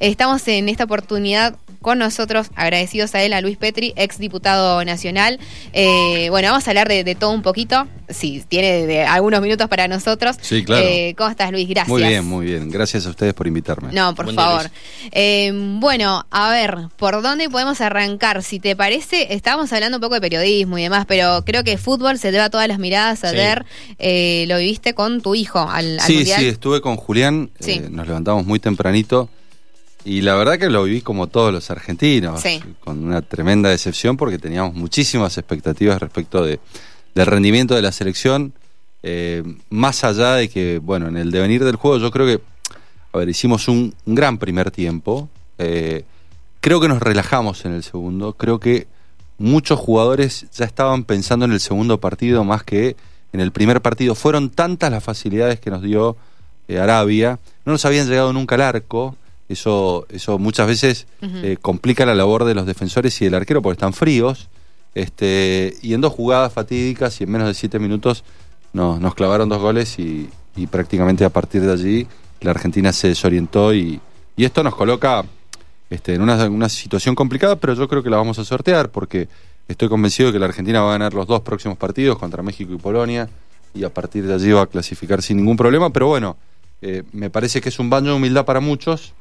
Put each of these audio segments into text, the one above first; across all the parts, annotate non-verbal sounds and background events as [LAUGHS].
Estamos en esta oportunidad con nosotros, agradecidos a él, a Luis Petri, ex diputado nacional. Eh, bueno, vamos a hablar de, de, todo un poquito, si tiene de algunos minutos para nosotros. Sí, claro. Eh, ¿Cómo estás, Luis? Gracias. Muy bien, muy bien. Gracias a ustedes por invitarme. No, por Buen favor. día, Eh, bueno, a ver, ¿por dónde podemos arrancar? Si te parece, estábamos hablando un poco de periodismo y demás, pero creo que fútbol se lleva todas las miradas. Sí. Ayer eh, lo viviste con tu hijo al, al sí, Mundial. sí, estuve con Julián, Sí. eh, nos levantamos muy tempranito y la verdad que lo viví como todos los argentinos, Sí. con una tremenda decepción porque teníamos muchísimas expectativas respecto de, del rendimiento de la selección, eh, más allá de que, bueno, en el devenir del juego yo creo que, a ver, hicimos un, un gran primer tiempo, eh, creo que nos relajamos en el segundo, creo que muchos jugadores ya estaban pensando en el segundo partido más que en el primer partido. Fueron tantas las facilidades que nos dio eh, Arabia, no nos habían llegado nunca al arco, eso, eso muchas veces eh, complica la labor de los defensores y del arquero porque están fríos. Este, y en dos jugadas fatídicas y en menos de siete minutos nos, nos clavaron dos goles y, y prácticamente a partir de allí la Argentina se desorientó y, y esto nos coloca este, en una, una situación complicada, pero yo creo que la vamos a sortear porque estoy convencido de que la Argentina va a ganar los dos próximos partidos contra México y Polonia y a partir de allí va a clasificar sin ningún problema, pero bueno, eh, me parece que es un baño de humildad para muchos.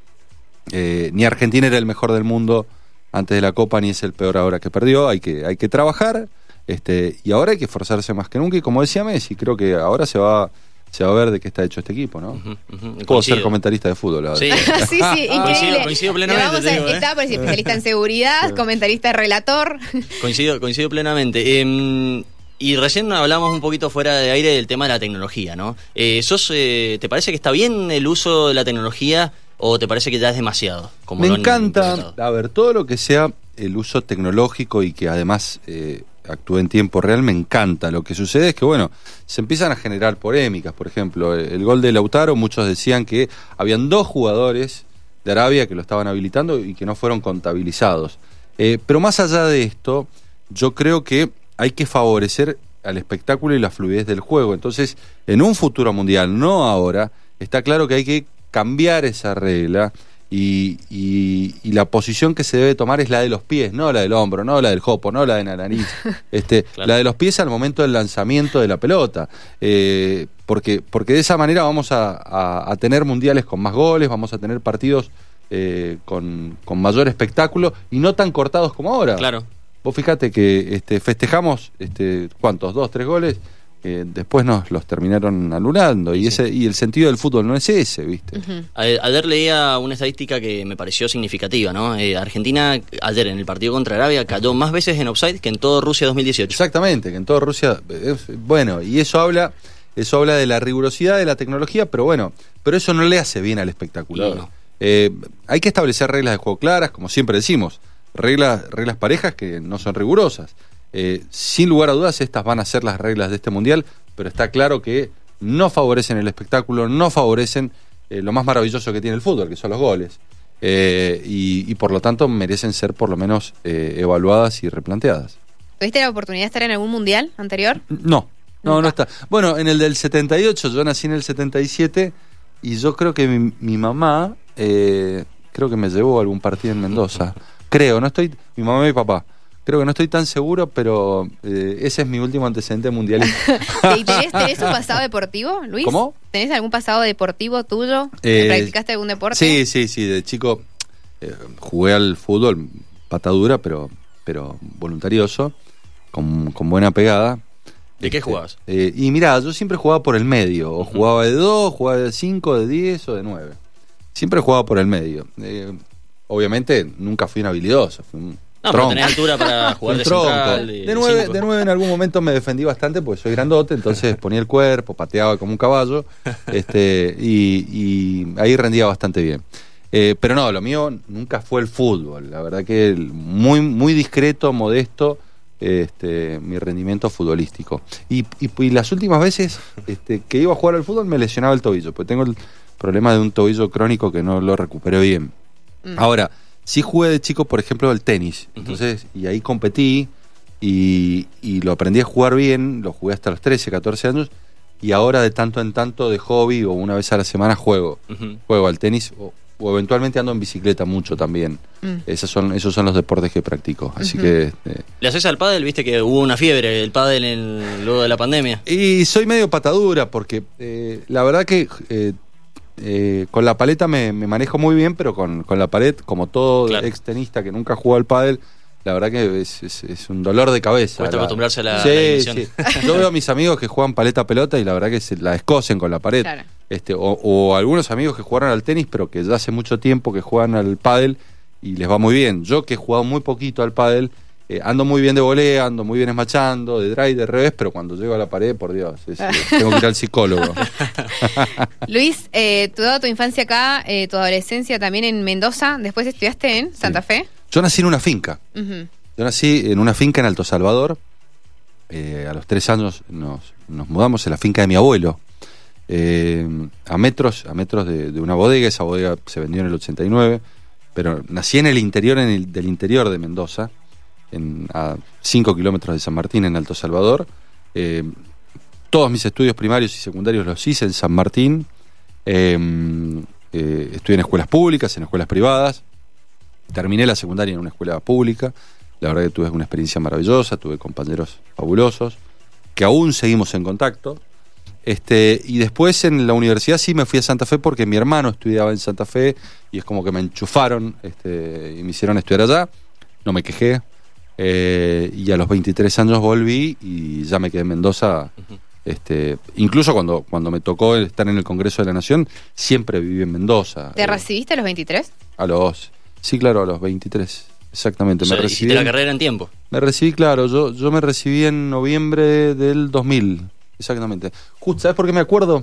Eh, ni Argentina era el mejor del mundo antes de la Copa, ni es el peor ahora que perdió. Hay que, hay que trabajar este, y ahora hay que esforzarse más que nunca. Y como decía Messi, creo que ahora se va, se va a ver de qué está hecho este equipo, ¿no? Ujú. Puedo Coincido. ser comentarista de fútbol ahora. Sí. [LAUGHS] [LAUGHS] sí, sí, increíble. [LAUGHS] Coincido- coincido plenamente, Le vamos te a- digo, ¿eh? Por especialista en seguridad, comentarista relator. Coincido, coincido plenamente. Eh, y recién hablamos un poquito fuera de aire del tema de la tecnología, ¿no? Eh, sos, eh, ¿Te parece que está bien el uso de la tecnología o te parece que ya es demasiado? Como Me encanta, a ver, todo lo que sea el uso tecnológico y que además eh, actúe en tiempo real, me encanta. Lo que sucede es que, bueno, se empiezan a generar polémicas. Por ejemplo, el, el gol de Lautaro, muchos decían que habían dos jugadores de Arabia que lo estaban habilitando y que no fueron contabilizados. Eh, pero más allá de esto, yo creo que hay que favorecer al espectáculo y la fluidez del juego. Entonces, en un futuro mundial, no ahora, está claro que hay que cambiar esa regla y, y- y la posición que se debe tomar es la de los pies, no la del hombro, no la del jopo, no la de la nariz. [LAUGHS] Este, Claro. La de los pies al momento del lanzamiento de la pelota. Eh, porque, porque de esa manera vamos a, a- a tener mundiales con más goles, vamos a tener partidos eh, con, con mayor espectáculo y no tan cortados como ahora. Claro. Vos fíjate que este, festejamos, este, ¿cuántos? Dos, tres goles. Eh, después nos los terminaron anulando. Y, ese, y el sentido del fútbol no es ese, ¿viste? A- Ayer leía una estadística que me pareció significativa, ¿no? Eh, Argentina ayer en el partido contra Arabia cayó más veces en offside que en todo Rusia 2018. Exactamente, que en toda Rusia. eh, bueno, y eso habla, eso habla de la rigurosidad de la tecnología, pero bueno, pero eso no le hace bien al espectacular. No. Eh, hay que establecer reglas de juego claras, como siempre decimos, reglas, reglas parejas que no son rigurosas. Eh, sin lugar a dudas, estas van a ser las reglas de este mundial, pero está claro que no favorecen el espectáculo, no favorecen eh, lo más maravilloso que tiene el fútbol, que son los goles. Eh, y, y por lo tanto merecen ser por lo menos evaluadas y replanteadas. ¿Tuviste la oportunidad de estar en algún mundial anterior? No, no, Nunca. no está. Bueno, en el del 78, yo nací en el 77 y yo creo que mi, mi mamá, creo que me llevó a algún partido en Mendoza. Creo, no estoy, mi mamá y mi papá. Creo que no estoy tan seguro, pero eh, ese es mi último antecedente mundialista. [LAUGHS] ¿Y tenés, tenés un pasado deportivo, Luis? ¿Cómo? ¿Tenés algún pasado deportivo tuyo? Eh, ¿Practicaste algún deporte? Sí, sí, sí, de chico eh, jugué al fútbol, patadura, pero, pero voluntarioso, con, con buena pegada. ¿De qué Este, jugabas? eh, y mirá, yo siempre jugaba por el medio, o jugaba de 2, jugaba de 5, de 10 o de 9. Siempre jugaba por el medio. Eh, obviamente nunca fui un habilidoso, fui un No, pero tenés altura para [LAUGHS] jugar de tronco. central. De 9 de nueve en algún momento me defendí bastante porque soy grandote, entonces [LAUGHS] ponía el cuerpo, pateaba como un caballo este, y, y ahí rendía bastante bien. Eh, pero no, lo mío nunca fue el fútbol. La verdad que muy, muy discreto, modesto, este, mi rendimiento futbolístico. Y, y- y las últimas veces este, que iba a jugar al fútbol me lesionaba el tobillo, porque tengo el problema de un tobillo crónico que no lo recuperé bien. Mm. Ahora, sí jugué de chico, por ejemplo, el tenis. Entonces, y ahí competí y, y lo aprendí a jugar bien, lo jugué hasta los 13, 14 años. Y ahora de tanto en tanto de hobby o una vez a la semana juego. Juego al tenis o, o eventualmente ando en bicicleta mucho también. Mm. Esos, son, esos son los deportes que practico. Así que... este, ¿Le haces al pádel? Viste que hubo una fiebre el pádel en, luego de la pandemia. Y soy medio patadura porque eh, la verdad que eh, eh, con la paleta me, me manejo muy bien, pero con, con la pared, como todo Claro. ex tenista que nunca jugó al pádel, la verdad que es, es- es un dolor de cabeza. Cuesta La- acostumbrarse a la- Sí, la dimensión. sí. Yo veo a mis amigos que juegan paleta pelota y la verdad que se la escocen con la pared. Claro. Este, o, o algunos amigos que jugaron al tenis, pero que ya hace mucho tiempo que juegan al pádel y les va muy bien. Yo que he jugado muy poquito al pádel, eh, ando muy bien de volea, ando muy bien esmachando, de drive, de revés, pero cuando llego a la pared, por Dios, es, eh, [LAUGHS] tengo que ir al psicólogo. [LAUGHS] Luis, eh, toda tu infancia acá, eh, tu adolescencia también en Mendoza, después estudiaste en Santa Fe. Yo nací en una finca. Yo nací en una finca en Alto Salvador. Eh, a los tres años nos, nos mudamos a la finca de mi abuelo. A metros, a metros de, de una bodega. Esa bodega se vendió en el 89. Pero nací en el interior en el- del interior de Mendoza, en, a 5 kilómetros de San Martín, en Alto Salvador. Eh, todos mis estudios primarios y secundarios los hice en San Martín. Eh, eh, estudié en escuelas públicas, en escuelas privadas. Terminé la secundaria en una escuela pública. La verdad que tuve una experiencia maravillosa, tuve compañeros fabulosos, que aún seguimos en contacto. Este, y después en la universidad sí me fui a Santa Fe porque mi hermano estudiaba en Santa Fe y es como que me enchufaron este, y me hicieron estudiar allá. No me quejé. Eh, y a los 23 años volví y ya me quedé en Mendoza. Este, incluso cuando, cuando me tocó estar en el Congreso de la Nación, siempre viví en Mendoza. ¿Te Eh, recibiste a los 23? a los. Sí, claro, a los 23. Exactamente. O sea, me recibí. la carrera en tiempo. Me recibí, claro. Yo, yo me recibí en noviembre del 2000. Exactamente. Justo, ¿sabes por qué me acuerdo?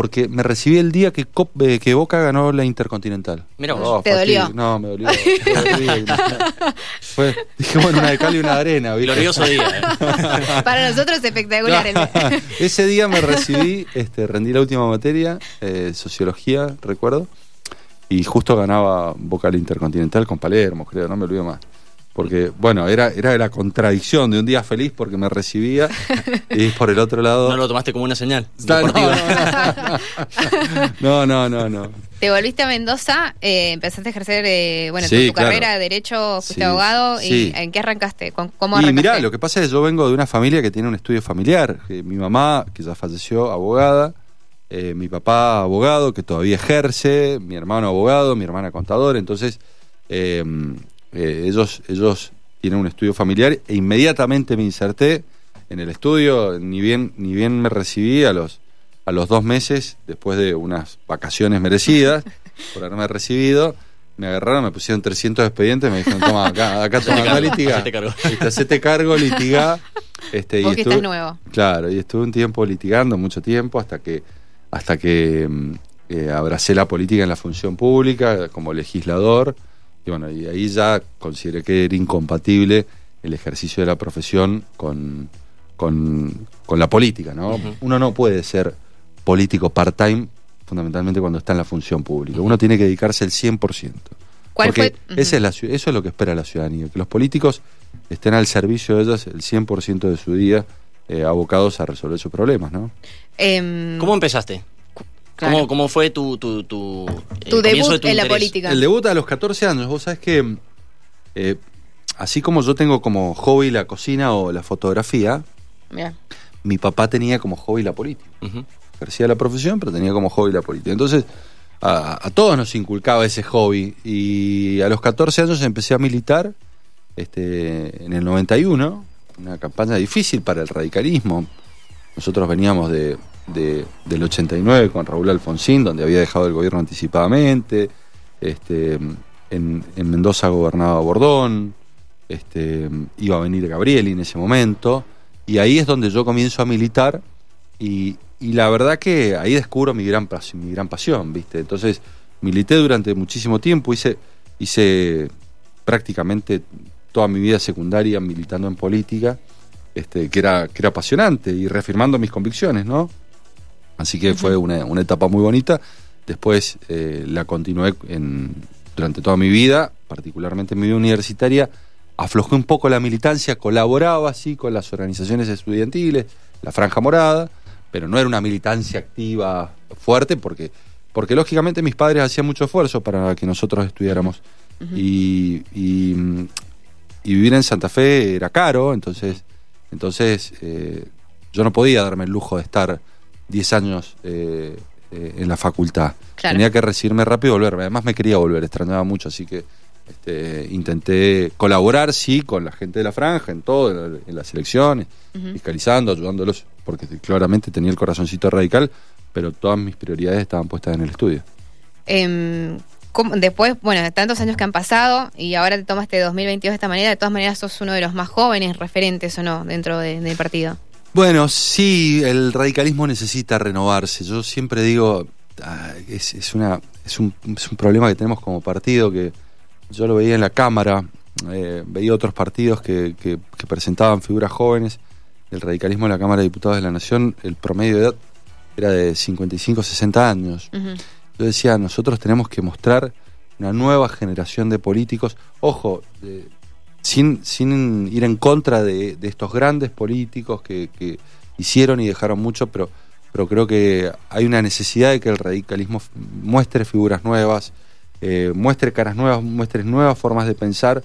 Porque me recibí el día que, Cop- eh, que Boca ganó la Intercontinental. Mira vos. Oh, ¿Te fastidio. dolió? No, me dolió. [LAUGHS] Fue dije, bueno, una de cal y una de arena. ¿viste? Glorioso día. ¿eh? [LAUGHS] Para nosotros es espectacular. el- [LAUGHS] Ese día me recibí, este, rendí la última materia, eh, sociología, recuerdo, y justo ganaba Boca la Intercontinental con Palermo, creo, no me olvido más. Porque, bueno, era, era la contradicción de un día feliz porque me recibía [LAUGHS] y por el otro lado... No lo tomaste como una señal. [LAUGHS] No, no, no, no. Te volviste a Mendoza, eh, empezaste a ejercer bueno, tu, Sí, tu claro. carrera de Derecho, fuiste Sí, abogado. sí. ¿Y en qué arrancaste? ¿Con- ¿Cómo Y arrancaste? mirá, lo que pasa es que yo vengo de una familia que tiene un estudio familiar. mi mamá, que ya falleció, abogada. eh, mi papá, abogado, que todavía ejerce. Mi hermano, abogado. Mi hermana, contador. Entonces, eh, ellos, ellos tienen un estudio familiar e inmediatamente me inserté en el estudio. Ni bien, ni bien me recibí a los, a los dos meses, después de unas vacaciones merecidas [LAUGHS] por haberme recibido. Me agarraron, me pusieron 300 expedientes, me dijeron, toma, acá, acá [LAUGHS] toma, acá litigá. hacete cargo. Litigá. [LAUGHS] Este, Vos que estuve- estás nuevo. Claro, y estuve un tiempo litigando, mucho tiempo, hasta que, hasta que mm, eh, abracé la política en la función pública como legislador. Y bueno, y ahí ya consideré que era incompatible el ejercicio de la profesión con, con, con la política, ¿no? Uno no puede ser político part-time fundamentalmente cuando está en la función pública. Uno tiene que dedicarse el 100%. ¿Cuál Porque fue? Esa es la, eso es lo que espera la ciudadanía, que los políticos estén al servicio de ellas el 100% de su día eh, abocados a resolver sus problemas, ¿no? Em, ¿Cómo empezaste? Claro. ¿Cómo, ¿Cómo fue tu, tu, tu, debut de tu en la política. El debut a los 14 años, vos sabés que eh, así como yo tengo como hobby la cocina o la fotografía, Mirá. mi papá tenía como hobby la política. Ujú. ejercía la profesión, pero tenía como hobby la política. Entonces, a, a todos nos inculcaba ese hobby. Y a los 14 años empecé a militar este, en el 91, una campaña difícil para el radicalismo. Nosotros veníamos de, de- del 89 con Raúl Alfonsín, donde había dejado el gobierno anticipadamente. Este, en, en Mendoza gobernaba Bordón. Este, iba a venir Gabrieli en ese momento. Y ahí es donde yo comienzo a militar. Y, y la verdad que ahí descubro mi gran, mi gran pasión, ¿viste? Entonces, milité durante muchísimo tiempo, hice, hice prácticamente toda mi vida secundaria militando en política, este, que, era, que era apasionante y reafirmando mis convicciones, ¿no? Así que fue una, una etapa muy bonita. Después eh, la continué en, durante toda mi vida, particularmente en mi vida universitaria. Aflojé un poco la militancia, colaboraba así con las organizaciones estudiantiles, la Franja Morada, pero no era una militancia activa fuerte porque porque lógicamente mis padres hacían mucho esfuerzo para que nosotros estudiáramos. y, y, y vivir en Santa Fe era caro, entonces, entonces eh, yo no podía darme el lujo de estar 10 años eh, eh, en la facultad. Claro. Tenía que recibirme rápido y volverme. Además me quería volver, extrañaba mucho, así que este, intenté colaborar, sí, con la gente de la franja, en todo, en, la- en las elecciones, fiscalizando, ayudándolos, porque claramente tenía el corazoncito radical, pero todas mis prioridades estaban puestas en el estudio. Em, ¿cómo- después, bueno, de tantos años que han pasado y ahora te tomas este 2022 de esta manera, de todas maneras sos uno de los más jóvenes referentes o no dentro de- del partido. Bueno, sí, el radicalismo necesita renovarse. Yo siempre digo, ah, es, es una, es, un, es un problema que tenemos como partido, que yo lo veía en la Cámara, eh, veía otros partidos que, que- que presentaban figuras jóvenes. El radicalismo en la Cámara de Diputados de la Nación, el promedio de edad era de 55, 60 años. Yo decía, nosotros tenemos que mostrar una nueva generación de políticos, ojo, de- sin, sin ir en contra de, de estos grandes políticos que, que hicieron y dejaron mucho, pero, pero creo que hay una necesidad de que el radicalismo muestre figuras nuevas, eh, muestre caras nuevas, muestre nuevas formas de pensar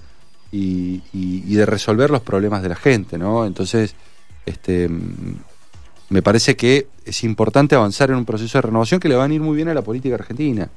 y, y- y de resolver los problemas de la gente, ¿no? Entonces, este, me parece que es importante avanzar en un proceso de renovación que le va a ir muy bien a la política argentina.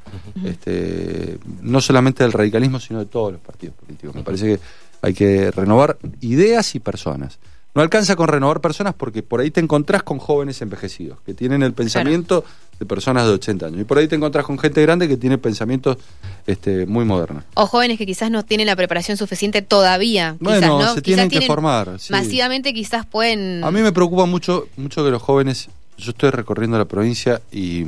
este, no solamente del radicalismo, sino de todos los partidos políticos. Me parece que hay que renovar ideas y personas. No alcanza con renovar personas porque por ahí te encontrás con jóvenes envejecidos que tienen el pensamiento de personas de 80 años. Y por ahí te encontrás con gente grande que tiene pensamientos este, muy modernos. O jóvenes que quizás no tienen la preparación suficiente todavía. Bueno, quizás, ¿no? se Quizás tienen que tienen- formar. sí. Masivamente quizás pueden... A mí me preocupa mucho, mucho que los jóvenes, yo estoy recorriendo la provincia y,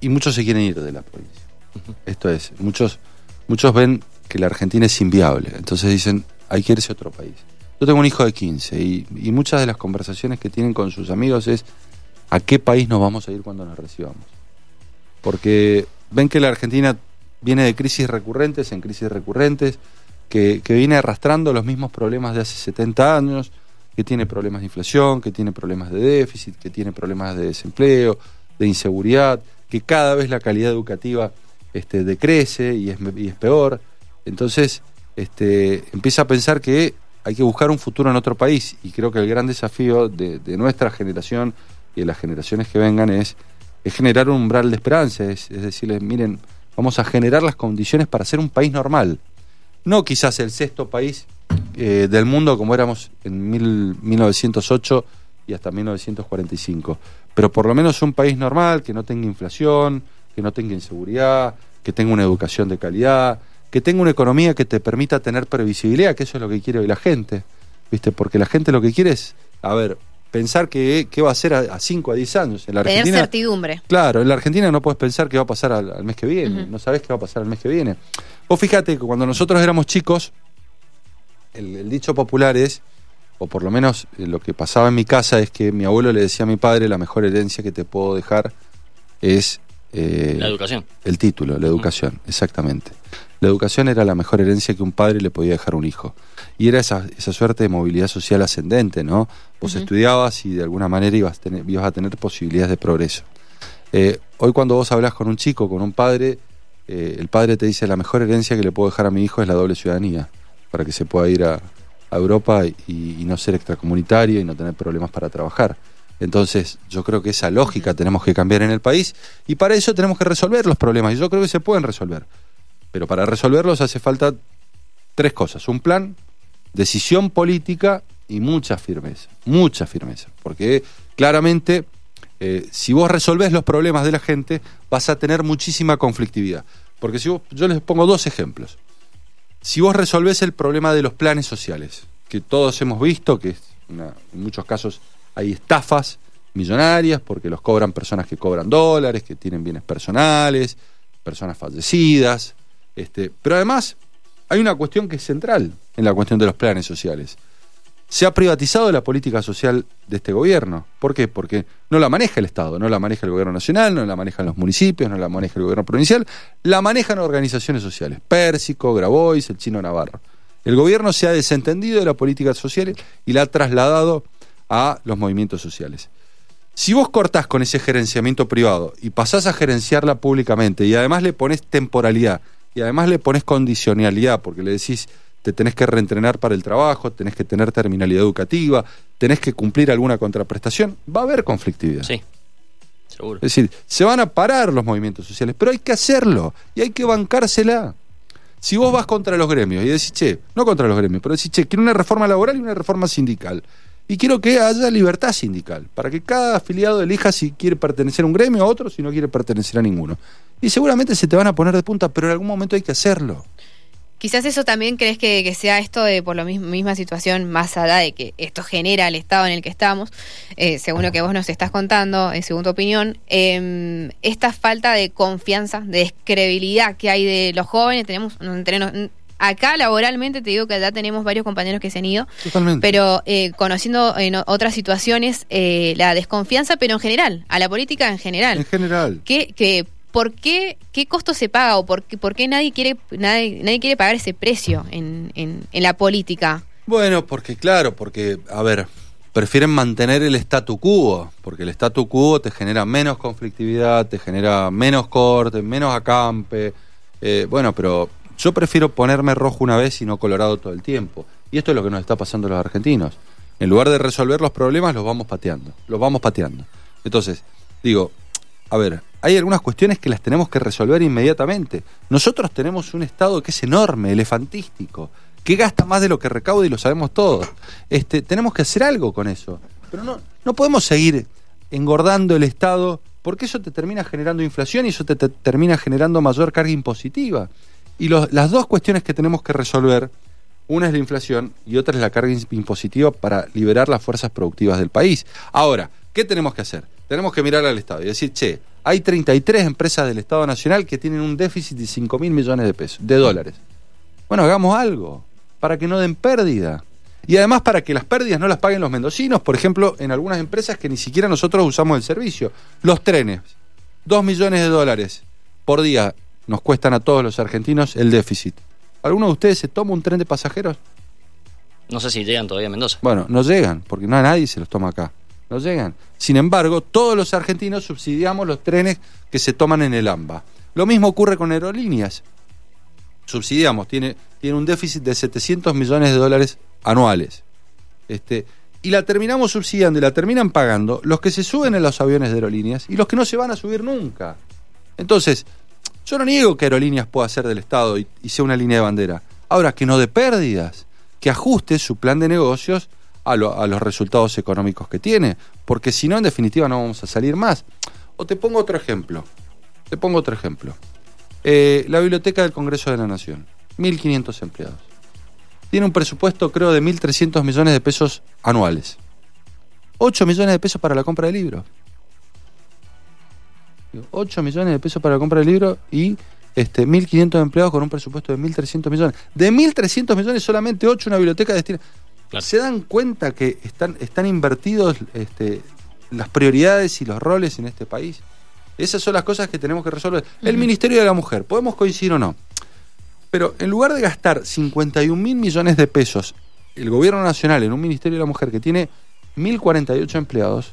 y muchos se quieren ir de la provincia. Esto es, muchos, muchos ven que la Argentina es inviable, entonces dicen, hay que irse a otro país. Yo tengo un hijo de 15 y, muchas de las conversaciones que tienen con sus amigos es, ¿a qué país nos vamos a ir cuando nos recibamos? Porque ven que la Argentina viene de crisis recurrentes en crisis recurrentes, que, viene arrastrando los mismos problemas de hace 70 años, que tiene problemas de inflación, que tiene problemas de déficit, que tiene problemas de desempleo, de inseguridad, que cada vez la calidad educativa este, decrece y es peor. Entonces, este, empieza a pensar que hay que buscar un futuro en otro país y creo que el gran desafío de, nuestra generación y de las generaciones que vengan es, es generar un umbral de esperanza, es, es decirles, miren, vamos a generar las condiciones para ser un país normal. No quizás el sexto país eh, del mundo como éramos en mil- 1908 y hasta 1945, pero por lo menos un país normal, que no tenga inflación, que no tenga inseguridad, que tenga una educación de calidad, que tenga una economía que te permita tener previsibilidad, que eso es lo que quiere hoy la gente, ¿viste? Porque la gente lo que quiere es, a ver, pensar que, qué va a hacer a 5 a 10 años. En la tener Argentina, certidumbre. Claro, en la Argentina no puedes pensar qué va a pasar al, al mes que viene, no sabes qué va a pasar al mes que viene. Vos fíjate que cuando nosotros éramos chicos, el, el dicho popular es, o por lo menos eh, lo que pasaba en mi casa es que mi abuelo le decía a mi padre, la mejor herencia que te puedo dejar es eh, La educación. el título, la educación, exactamente. La educación era la mejor herencia que un padre le podía dejar a un hijo. Y era esa, esa suerte de movilidad social ascendente, ¿no? Vos estudiabas y de alguna manera ibas, a tener- ibas a tener posibilidades de progreso. Eh, hoy cuando vos hablas con un chico, con un padre, eh, el padre te dice la mejor herencia que le puedo dejar a mi hijo es la doble ciudadanía, para que se pueda ir a, a Europa y, y no ser extracomunitario y no tener problemas para trabajar. Entonces, yo creo que esa lógica tenemos que cambiar en el país y para eso tenemos que resolver los problemas y yo creo que se pueden resolver. Pero para resolverlos hace falta tres cosas, un plan, decisión política y mucha firmeza, mucha firmeza, porque claramente eh, si vos resolvés los problemas de la gente vas a tener muchísima conflictividad. Porque si vos, yo les pongo dos ejemplos. Si vos resolvés el problema de los planes sociales, que todos hemos visto, que en muchos casos hay estafas millonarias porque los cobran personas que cobran dólares, que tienen bienes personales, personas fallecidas, este, pero además hay una cuestión que es central en la cuestión de los planes sociales. Se ha privatizado la política social de este gobierno. ¿Por qué? Porque no la maneja el Estado, no la maneja el gobierno nacional, no la manejan los municipios, no la maneja el gobierno provincial, la manejan organizaciones sociales. Pérsico, Grabois, el chino Navarro. El gobierno se ha desentendido de la política social y la ha trasladado a los movimientos sociales. Si vos cortás con ese gerenciamiento privado y pasás a gerenciarla públicamente y además le pones temporalidad y además le pones condicionalidad porque le decís te tenés que reentrenar para el trabajo, tenés que tener terminalidad educativa, tenés que cumplir alguna contraprestación, va a haber conflictividad. Sí, seguro. Es decir, se van a parar los movimientos sociales, pero hay que hacerlo y hay que bancársela. Si vos vas contra los gremios y decís, che, no contra los gremios, pero decís, che, quiero una reforma laboral y una reforma sindical. Y quiero que haya libertad sindical, para que cada afiliado elija si quiere pertenecer a un gremio a otro, si no quiere pertenecer a ninguno. Y seguramente se te van a poner de punta, pero en algún momento hay que hacerlo. Quizás eso también crees que, que sea esto de por la misma situación, más allá de que esto genera el estado en el que estamos, eh, según lo que vos nos estás contando, eh, según tu opinión, eh, esta falta de confianza, de credibilidad que hay de los jóvenes, tenemos nos, acá laboralmente te digo que ya tenemos varios compañeros que se han ido, Totalmente. pero eh, conociendo en otras situaciones eh, la desconfianza, pero en general, a la política en general. En general. que, que ¿por qué, qué costo se paga o por qué, por qué nadie, quiere, nadie, nadie quiere pagar ese precio en, en, la política? Bueno, porque claro, porque, a ver, prefieren mantener el statu quo, porque el statu quo te genera menos conflictividad, te genera menos corte, menos acampe. Eh, bueno, pero yo prefiero ponerme rojo una vez y no colorado todo el tiempo. Y esto es lo que nos está pasando a los argentinos. En lugar de resolver los problemas, los vamos pateando, los vamos pateando. Entonces, digo, a ver, hay algunas cuestiones que las tenemos que resolver inmediatamente. Nosotros tenemos un Estado que es enorme, elefantístico, que gasta más de lo que recauda y lo sabemos todos. Este, tenemos que hacer algo con eso. Pero no, no podemos seguir engordando el Estado porque eso te termina generando inflación y eso te, te termina generando mayor carga impositiva. Y las dos cuestiones que tenemos que resolver, una es la inflación y otra es la carga impositiva para liberar las fuerzas productivas del país. Ahora, ¿qué tenemos que hacer? Tenemos que mirar al Estado y decir, che, hay 33 empresas del Estado Nacional que tienen un déficit de 5 mil millones de pesos, de dólares. Bueno, hagamos algo para que no den pérdida. Y además para que las pérdidas no las paguen los mendocinos, por ejemplo, en algunas empresas que ni siquiera nosotros usamos el servicio. Los trenes, 2 millones de dólares por día nos cuestan a todos los argentinos el déficit. ¿Alguno de ustedes se toma un tren de pasajeros? No sé si llegan todavía a Mendoza. Bueno, no llegan, porque no a nadie se los toma acá. No llegan. Sin embargo, todos los argentinos subsidiamos los trenes que se toman en el AMBA. Lo mismo ocurre con aerolíneas. Subsidiamos, tiene, tiene un déficit de 700 millones de dólares anuales. Este, y la terminamos subsidiando y la terminan pagando los que se suben en los aviones de aerolíneas y los que no se van a subir nunca. Entonces, yo no niego que aerolíneas pueda ser del Estado y, y sea una línea de bandera. Ahora, que no de pérdidas, que ajuste su plan de negocios a, lo, a, los resultados económicos que tiene, porque si no, en definitiva, no vamos a salir más. O te pongo otro ejemplo. Te pongo otro ejemplo. Eh, la Biblioteca del Congreso de la Nación, 1.500 empleados. Tiene un presupuesto, creo, de 1.300 millones de pesos anuales. 8 millones de pesos para la compra de libros. 8 millones de pesos para la compra de libros y este, 1.500 empleados con un presupuesto de 1.300 millones. De 1.300 millones, solamente 8 una biblioteca destina. Claro. ¿Se dan cuenta que están, están invertidos este, las prioridades y los roles en este país? Esas son las cosas que tenemos que resolver. Uh -huh. El Ministerio de la Mujer, podemos coincidir o no. Pero en lugar de gastar 51 mil millones de pesos el gobierno nacional en un Ministerio de la Mujer que tiene 1.048 empleados,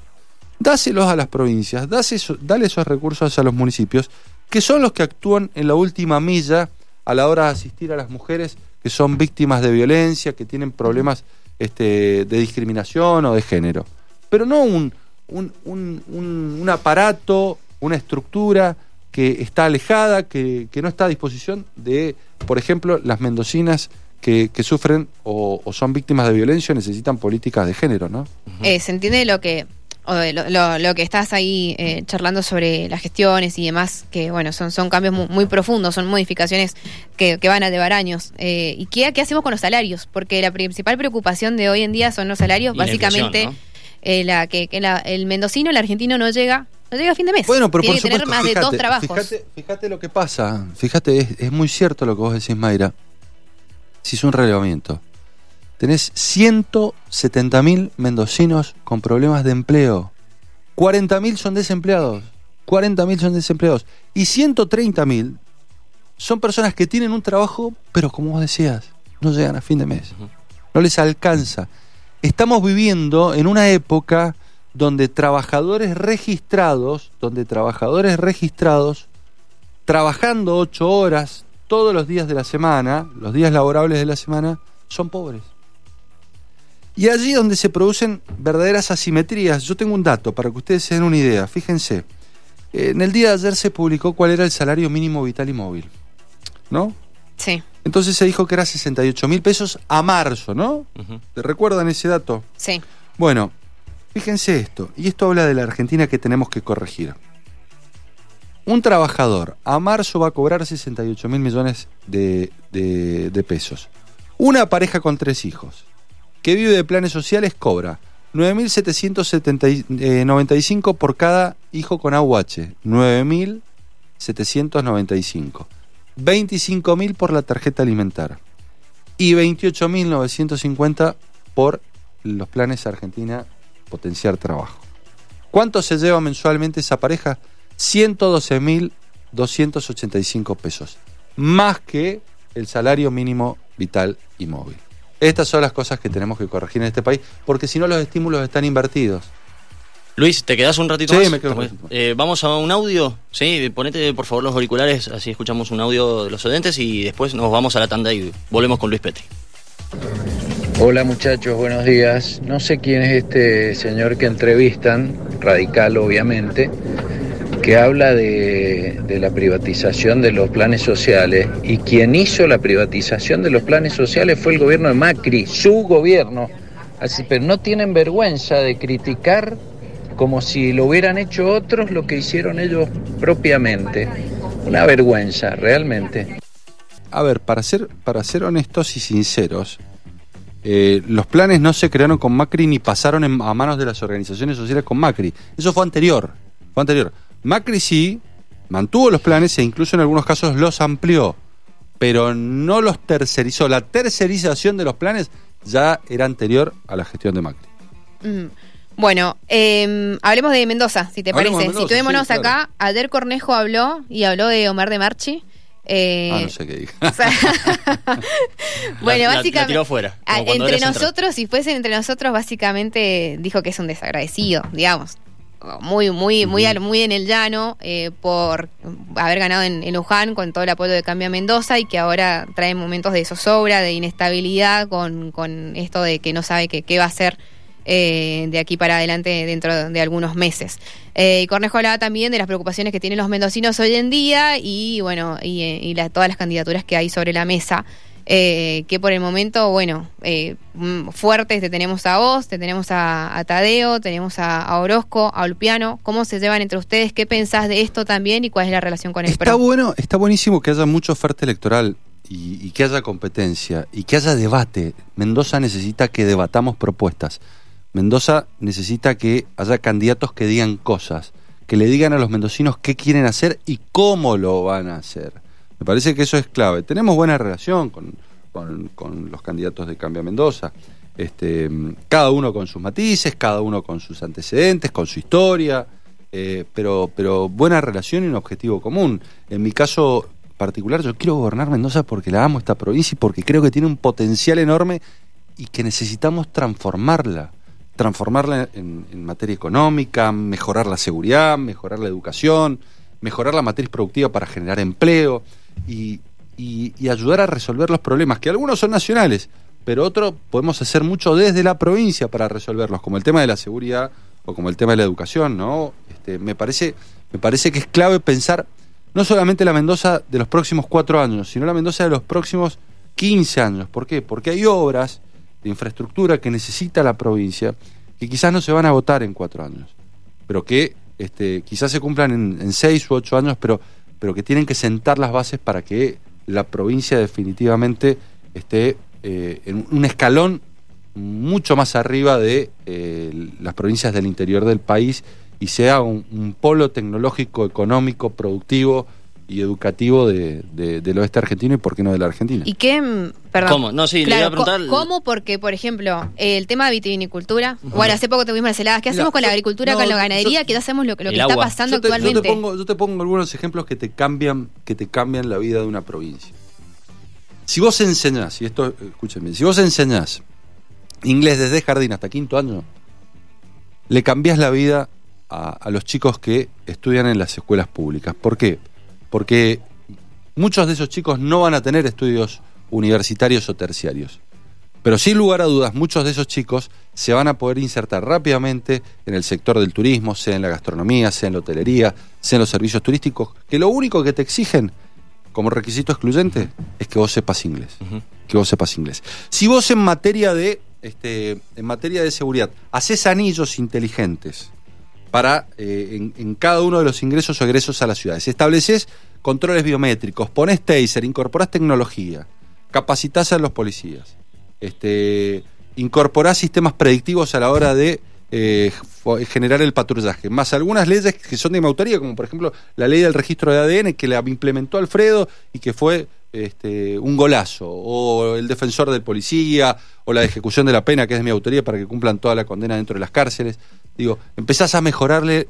dáselos a las provincias, dale esos recursos a los municipios, que son los que actúan en la última milla a la hora de asistir a las mujeres que son víctimas de violencia, que tienen problemas este, de discriminación o de género. Pero no un, un, un, aparato, una estructura que está alejada, que, que, no está a disposición de, por ejemplo, las mendocinas que, que sufren o, son víctimas de violencia necesitan políticas de género, ¿no? Eh, Se entiende lo que lo, lo, lo, que estás ahí eh, charlando sobre las gestiones y demás, que bueno, son, son cambios muy, muy profundos, son modificaciones que, que, van a llevar años. Eh, ¿Y qué, qué, hacemos con los salarios? Porque la principal preocupación de hoy en día son los salarios, básicamente ¿no? eh, la, que, que la, el mendocino, el argentino no llega. No llega a fin de mes. Bueno, pero Tiene por que supuesto, tener más fíjate, de dos trabajos. Fíjate, fíjate, lo que pasa. Fíjate, es, es muy cierto lo que vos decís, Mayra. Se hizo un relevamiento tenés 170.000 mendocinos con problemas de empleo. 40.000 son desempleados. 40.000 son desempleados. Y 130.000 son personas que tienen un trabajo, pero como vos decías, no llegan a fin de mes. No les alcanza. Estamos viviendo en una época donde trabajadores registrados, donde trabajadores registrados, trabajando ocho horas todos los días de la semana, los días laborables de la semana, son pobres. Y allí donde se producen verdaderas asimetrías, yo tengo un dato para que ustedes se den una idea, fíjense, en el día de ayer se publicó cuál era el salario mínimo vital y móvil, ¿no? Sí. Entonces se dijo que era 68 mil pesos a marzo, ¿no? ¿Te recuerdan ese dato? Sí. Bueno, fíjense esto, y esto habla de la Argentina que tenemos que corregir. Un trabajador a marzo va a cobrar 68 mil millones de, de- de pesos. Una pareja con tres hijos que vive de planes sociales cobra 9.795 por cada hijo con AUH. 9.795. 25.000 por la tarjeta alimentar. Y 28.950 por los planes Argentina Potenciar Trabajo. ¿Cuánto se lleva mensualmente esa pareja? 112.285 pesos. Más que el salario mínimo vital y móvil. Estas son las cosas que tenemos que corregir en este país, porque si no los estímulos están invertidos. Luis, ¿te quedás un ratito Sí, más? me quedo un. Eh, vamos a un audio. Sí, ponete por favor los auriculares, así escuchamos un audio de los oyentes y después nos vamos a la tanda y volvemos con Luis Petri. Hola muchachos, buenos días. No sé quién es este señor que entrevistan, radical obviamente, que habla de, la privatización de los planes sociales y quien hizo la privatización de los planes sociales fue el gobierno de Macri, su gobierno. Así, pero no tienen vergüenza de criticar como si lo hubieran hecho otros lo que hicieron ellos propiamente. Una vergüenza, realmente. A ver, para ser, para ser honestos y sinceros, eh, los planes no se crearon con Macri ni pasaron en- a manos de las organizaciones sociales con Macri. Eso fue anterior. Fue anterior. Macri sí mantuvo los planes e incluso en algunos casos los amplió, pero no los tercerizó. La tercerización de los planes ya era anterior a la gestión de Macri. Mm. Bueno, eh, hablemos de Mendoza, si te Hablemos parece. Mendoza, Situémonos sí, claro. acá. Ayer Cornejo habló y habló de Omar de Marchi. Eh, ah, no sé qué dije. [LAUGHS] o sea, [LAUGHS] bueno, La- básicamente. la tiró fuera, Ah, entre central. nosotros, si fuese entre nosotros, básicamente dijo que es un desagradecido, digamos. Muy, muy, muy, al- muy en el llano eh, por haber ganado en, en Luján con todo el apoyo de Cambia Mendoza y que ahora trae momentos de zozobra, de inestabilidad con, con esto de que no sabe qué qué va a hacer eh, de aquí para adelante dentro de algunos meses. Eh, y Cornejo hablaba también de las preocupaciones que tienen los mendocinos hoy en día y bueno, y, eh, y la- todas las candidaturas que hay sobre la mesa. Eh, que por el momento, bueno, eh, mm, fuertes te tenemos a vos, te tenemos a, a Tadeo, tenemos a, a Orozco, a Ulpiano. ¿Cómo se llevan entre ustedes? ¿Qué pensás de esto también y cuál es la relación con el Está PRO? bueno, está buenísimo que haya mucha oferta electoral y, y que haya competencia y que haya debate. Mendoza necesita que debatamos propuestas. Mendoza necesita que haya candidatos que digan cosas, que le digan a los mendocinos qué quieren hacer y cómo lo van a hacer. Me parece que eso es clave. Tenemos buena relación con, con- los candidatos de Cambia Mendoza. Este, cada uno con sus matices, cada uno con sus antecedentes, con su historia, eh, pero, pero buena relación y un objetivo común. En mi caso particular, yo quiero gobernar Mendoza porque la amo esta provincia y porque creo que tiene un potencial enorme y que necesitamos transformarla. Transformarla en, en materia económica, mejorar la seguridad, mejorar la educación, mejorar la matriz productiva para generar empleo y, ayudar a resolver los problemas, que algunos son nacionales, pero otros podemos hacer mucho desde la provincia para resolverlos, como el tema de la seguridad o como el tema de la educación, ¿no? Este, me, parece, me parece que es clave pensar no solamente la Mendoza de los próximos cuatro años, sino la Mendoza de los próximos 15 años. ¿Por qué? Porque hay obras de infraestructura que necesita la provincia que quizás no se van a votar en cuatro años, pero que este, quizás se cumplan en, en seis u ocho años, pero, pero que tienen que sentar las bases para que la provincia definitivamente esté eh, en un escalón mucho más arriba de eh, las provincias del interior del país y sea un, un polo tecnológico, económico, productivo y educativo de- de- del oeste argentino y por qué no de la Argentina. ¿Y qué? mm, Perdón. ¿Cómo? No, sí, le iba a preguntar- ¿Cómo? Porque, por ejemplo, el tema de vitivinicultura. Bueno, hace poco tuvimos las heladas. ¿Qué Mira, hacemos con la agricultura, no, con la ganadería? yo- que ya hacemos lo, que- lo que está agua. pasando yo te, yo te actualmente. pongo, yo te pongo algunos ejemplos que te cambian, que te cambian la vida de una provincia. Si vos enseñás, y esto, escúchenme, si vos enseñás inglés desde jardín hasta quinto año, le cambias la vida a, a los chicos que estudian en las escuelas públicas. ¿Por qué? Porque muchos de esos chicos no van a tener estudios universitarios o terciarios. Pero sin lugar a dudas, muchos de esos chicos se van a poder insertar rápidamente en el sector del turismo, sea en la gastronomía, sea en la hotelería, sea en los servicios turísticos, que lo único que te exigen como requisito excluyente es que vos sepas inglés. Que vos sepas inglés. Si vos en materia de, este, en materia de seguridad haces anillos inteligentes para eh, en, cada uno de los ingresos o egresos a las ciudades, estableces controles biométricos, pones taser, incorporás tecnología, capacitás a los policías, este, incorporás sistemas predictivos a la hora de eh, generar el patrullaje, más algunas leyes que son de mi autoría, como por ejemplo la ley del registro de ADN que la implementó Alfredo y que fue este, un golazo, o el defensor del policía, o la ejecución de la pena, que es de mi autoría, para que cumplan toda la condena dentro de las cárceles. Digo, empezás a mejorarle,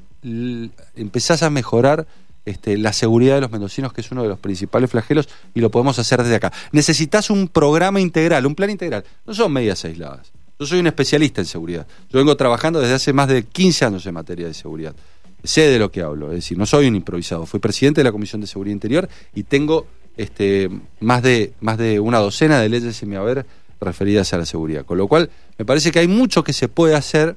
empezás a mejorar este, la seguridad de los mendocinos, que es uno de los principales flagelos, y lo podemos hacer desde acá. Necesitas un programa integral, un plan integral. No son medidas aisladas. Yo soy un especialista en seguridad. Yo vengo trabajando desde hace más de 15 años en materia de seguridad. Sé de lo que hablo, es decir, no soy un improvisado. Fui presidente de la Comisión de Seguridad Interior y tengo este, más, de, más de una docena de leyes en mi haber referidas a la seguridad. Con lo cual, me parece que hay mucho que se puede hacer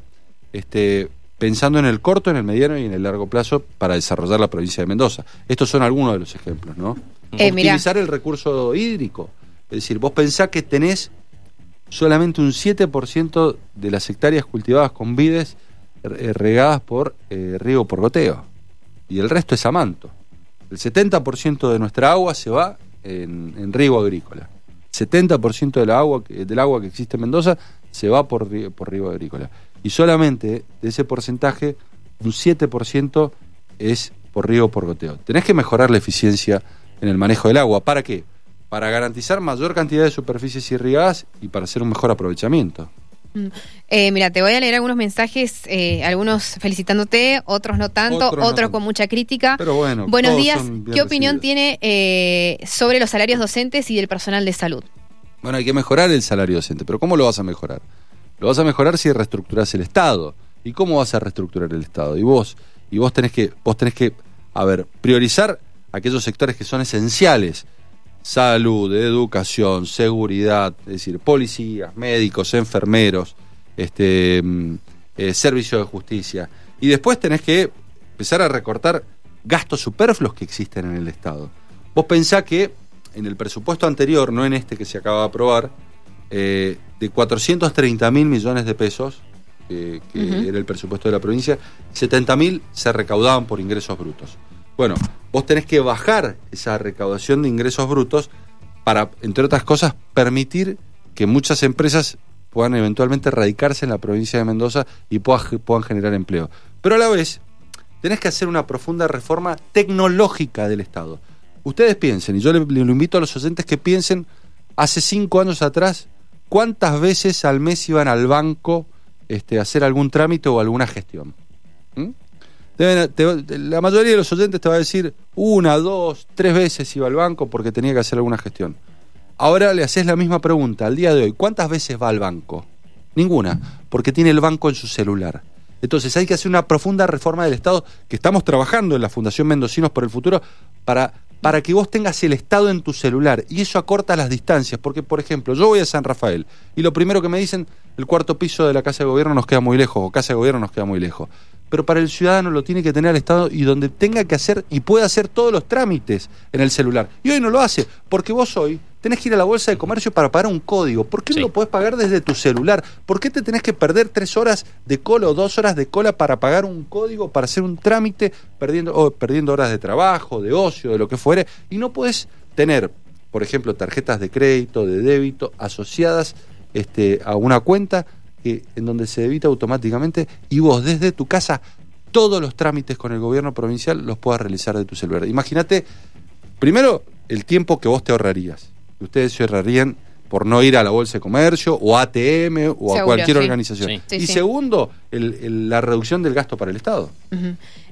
este, pensando en el corto, en el mediano y en el largo plazo para desarrollar la provincia de Mendoza. Estos son algunos de los ejemplos, ¿no? Eh, mirá. Optimizar el recurso hídrico. Es decir, vos pensás que tenés solamente un 7% de las hectáreas cultivadas con vides eh, regadas por eh, riego por goteo. Y el resto es a manto. El 70% de nuestra agua se va en, riego agrícola. 70% del agua, del agua que existe en Mendoza se va por, por riego agrícola. Y solamente de ese porcentaje, un 7% es por riego por goteo. Tenés que mejorar la eficiencia en el manejo del agua. ¿Para qué? Para garantizar mayor cantidad de superficies irrigadas y para hacer un mejor aprovechamiento. Eh, mira, te voy a leer algunos mensajes, eh, algunos felicitándote, otros no tanto, Otros no otros tanto. con mucha crítica. Pero bueno, Buenos días, ¿qué opinión recibidos. tiene eh, sobre los salarios docentes y del personal de salud? Bueno, hay que mejorar el salario docente, pero ¿cómo lo vas a mejorar? Lo vas a mejorar si reestructurás el Estado. ¿Y cómo vas a reestructurar el Estado? Y vos, y vos tenés que, vos tenés que, a ver, priorizar aquellos sectores que son esenciales. Salud, educación, seguridad, es decir, policías, médicos, enfermeros, este, mm, eh, servicio de justicia. Y después tenés que empezar a recortar gastos superfluos que existen en el Estado. Vos pensás que en el presupuesto anterior, no en este que se acaba de aprobar, eh, de 430 mil millones de pesos, eh, que era el presupuesto de la provincia, 70 mil se recaudaban por ingresos brutos. Bueno, vos tenés que bajar esa recaudación de ingresos brutos para, entre otras cosas, permitir que muchas empresas puedan eventualmente radicarse en la provincia de Mendoza y puedan, generar empleo. Pero a la vez, tenés que hacer una profunda reforma tecnológica del Estado. Ustedes piensen, y yo le, le lo invito a los oyentes que piensen, hace cinco años atrás, ¿cuántas veces al mes iban al banco este, a hacer algún trámite o alguna gestión? ¿Mm? La mayoría de los oyentes te va a decir una, dos, tres veces iba al banco porque tenía que hacer alguna gestión. Ahora le haces la misma pregunta al día de hoy. ¿Cuántas veces va al banco? Ninguna, porque tiene el banco en su celular. Entonces hay que hacer una profunda reforma del Estado que estamos trabajando en la Fundación Mendocinos por el Futuro para, para que vos tengas el Estado en tu celular. Y eso acorta las distancias, porque por ejemplo, yo voy a San Rafael y lo primero que me dicen, el cuarto piso de la Casa de Gobierno nos queda muy lejos, o Casa de Gobierno nos queda muy lejos. Pero para el ciudadano lo tiene que tener el Estado y donde tenga que hacer y pueda hacer todos los trámites en el celular. Y hoy no lo hace, porque vos hoy tenés que ir a la bolsa de comercio para pagar un código. ¿Por qué Sí. no lo podés pagar desde tu celular? ¿Por qué te tenés que perder tres horas de cola o dos horas de cola para pagar un código, para hacer un trámite, perdiendo, perdiendo horas de trabajo, de ocio, de lo que fuere? Y no podés tener, por ejemplo, tarjetas de crédito, de débito, asociadas este, a una cuenta en donde se debita automáticamente y vos desde tu casa todos los trámites con el gobierno provincial los puedas realizar de tu celular. Imagínate, primero, el tiempo que vos te ahorrarías. Ustedes se ahorrarían por no ir a la Bolsa de Comercio o ATM o a cualquier sí. organización. Sí. Sí, y sí. segundo, el- el- la reducción del gasto para el Estado.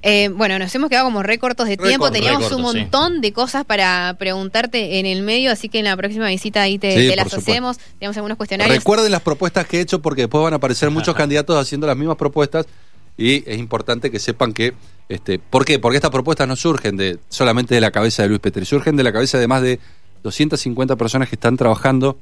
Eh, bueno, nos hemos quedado como récortos de tiempo. Teníamos un sí. montón de cosas para preguntarte en el medio, así que en la próxima visita ahí te, Sí, te las hacemos. Tenemos algunos cuestionarios. Recuerden las propuestas que he hecho porque después van a aparecer [LAUGHS] muchos candidatos haciendo las mismas propuestas Y es importante que sepan que, este, ¿por qué? Porque estas propuestas no surgen de solamente de la cabeza de Luis Petri, surgen de la cabeza de más de 250 personas que están trabajando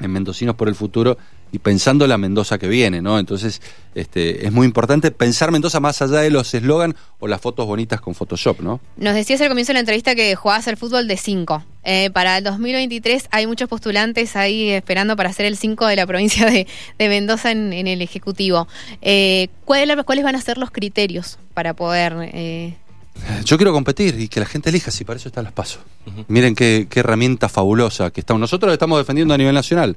en Mendocinos por el futuro y pensando la Mendoza que viene, ¿no? Entonces, este, es muy importante pensar Mendoza más allá de los eslogan o las fotos bonitas con Photoshop, ¿no? Nos decías al comienzo de la entrevista que jugabas al fútbol de 5. Eh, para el 2023 hay muchos postulantes ahí esperando para ser el 5 de la provincia de, de Mendoza en, en, el Ejecutivo. Eh, ¿cuál, ¿Cuáles van a ser los criterios para poder... Eh... Yo quiero competir y que la gente elija, si para eso están las pasos. Uh -huh. Miren qué, qué, herramienta fabulosa que estamos. Nosotros estamos defendiendo a nivel nacional.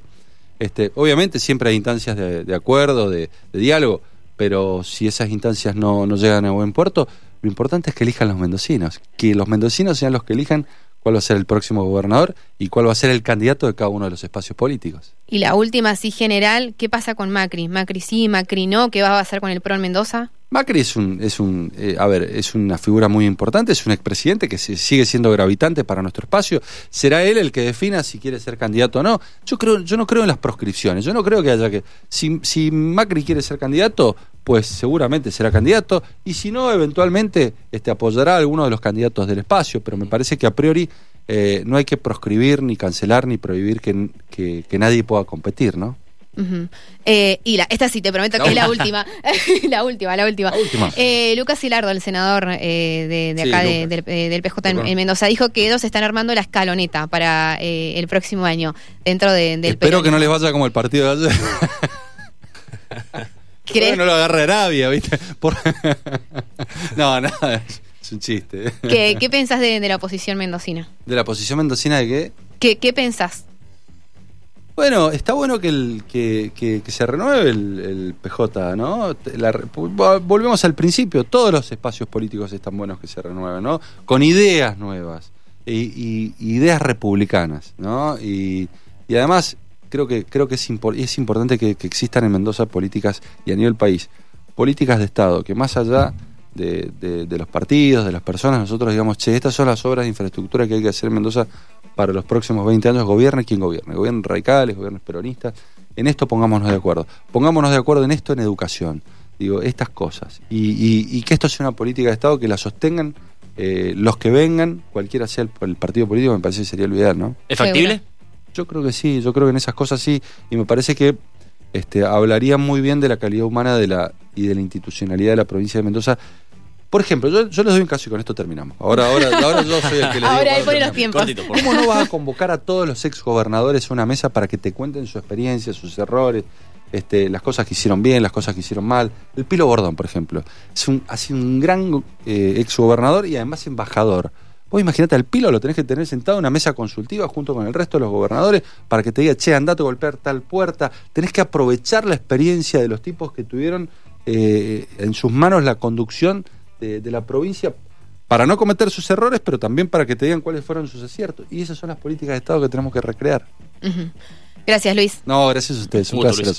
Este, obviamente siempre hay instancias de, de acuerdo, de, de, diálogo, pero si esas instancias no, no llegan a buen puerto, lo importante es que elijan los mendocinos, que los mendocinos sean los que elijan cuál va a ser el próximo gobernador y cuál va a ser el candidato de cada uno de los espacios políticos. Y la última, así general, ¿qué pasa con Macri? Macri sí, Macri no, ¿qué va a pasar con el PRO en Mendoza? Macri es un, es un eh, a ver, es una figura muy importante, es un expresidente que se, sigue siendo gravitante para nuestro espacio. ¿Será él el que defina si quiere ser candidato o no? Yo creo, yo no creo en las proscripciones, yo no creo que haya que. Si, si Macri quiere ser candidato, pues seguramente será candidato, y si no, eventualmente este, apoyará a alguno de los candidatos del espacio, pero me parece que a priori eh, no hay que proscribir, ni cancelar, ni prohibir que, que, que nadie pueda competir, ¿no? Uh -huh. eh, y la, esta sí, te prometo que es la última. [LAUGHS] la última, la última. La última. Eh, Lucas Hilardo, el senador eh, de, de, acá sí, de, del, eh, del, PJ en, en, Mendoza, dijo que ellos están armando la escaloneta para eh, el próximo año dentro de, del Espero que no les vaya como el partido de ayer. [LAUGHS] ¿Crees? no lo agarre Arabia, ¿viste? Por... [LAUGHS] no, nada, es un chiste. [LAUGHS] ¿Qué, qué pensás de, de, la oposición mendocina? ¿De la oposición mendocina de qué? ¿Qué, qué pensás? Bueno, está bueno que, el, que, que, que se renueve el, el, PJ, ¿no? La, volvemos al principio, todos los espacios políticos están buenos que se renueven, ¿no? Con ideas nuevas, y, y ideas republicanas, ¿no? Y, y, además creo que, creo que es, impor es importante que, que, existan en Mendoza políticas y a nivel país, políticas de Estado, que más allá de, de, de los partidos, de las personas, nosotros digamos, che, estas son las obras de infraestructura que hay que hacer en Mendoza para los próximos 20 años, gobierne quien gobierne, gobiernos radicales, gobiernos peronistas, en esto pongámonos de acuerdo. Pongámonos de acuerdo en esto en educación, digo, estas cosas. Y, y, y que esto sea una política de Estado que la sostengan eh, los que vengan, cualquiera sea el, el, partido político, me parece que sería lo ideal, ¿no? ¿Es factible? Yo creo que sí, yo creo que en esas cosas sí, y me parece que este, hablaría muy bien de la calidad humana de la, y de la institucionalidad de la provincia de Mendoza por ejemplo, yo, yo, les doy un caso y con esto terminamos. Ahora, ahora, ahora yo soy el que les Ahora él pone los tiempos. Cortito, ¿Cómo no vas a convocar a todos los exgobernadores a una mesa para que te cuenten su experiencia, sus errores, este, las cosas que hicieron bien, las cosas que hicieron mal? El Pilo Bordón, por ejemplo, es un, ha sido un gran eh, exgobernador y además embajador. Vos imagínate al Pilo, lo tenés que tener sentado en una mesa consultiva junto con el resto de los gobernadores para que te diga, che, andate a golpear tal puerta. Tenés que aprovechar la experiencia de los tipos que tuvieron eh, en sus manos la conducción de, de, la provincia para no cometer sus errores, pero también para que te digan cuáles fueron sus aciertos. Y esas son las políticas de Estado que tenemos que recrear. Uh -huh. Gracias, Luis. No, gracias a ustedes. Un placer.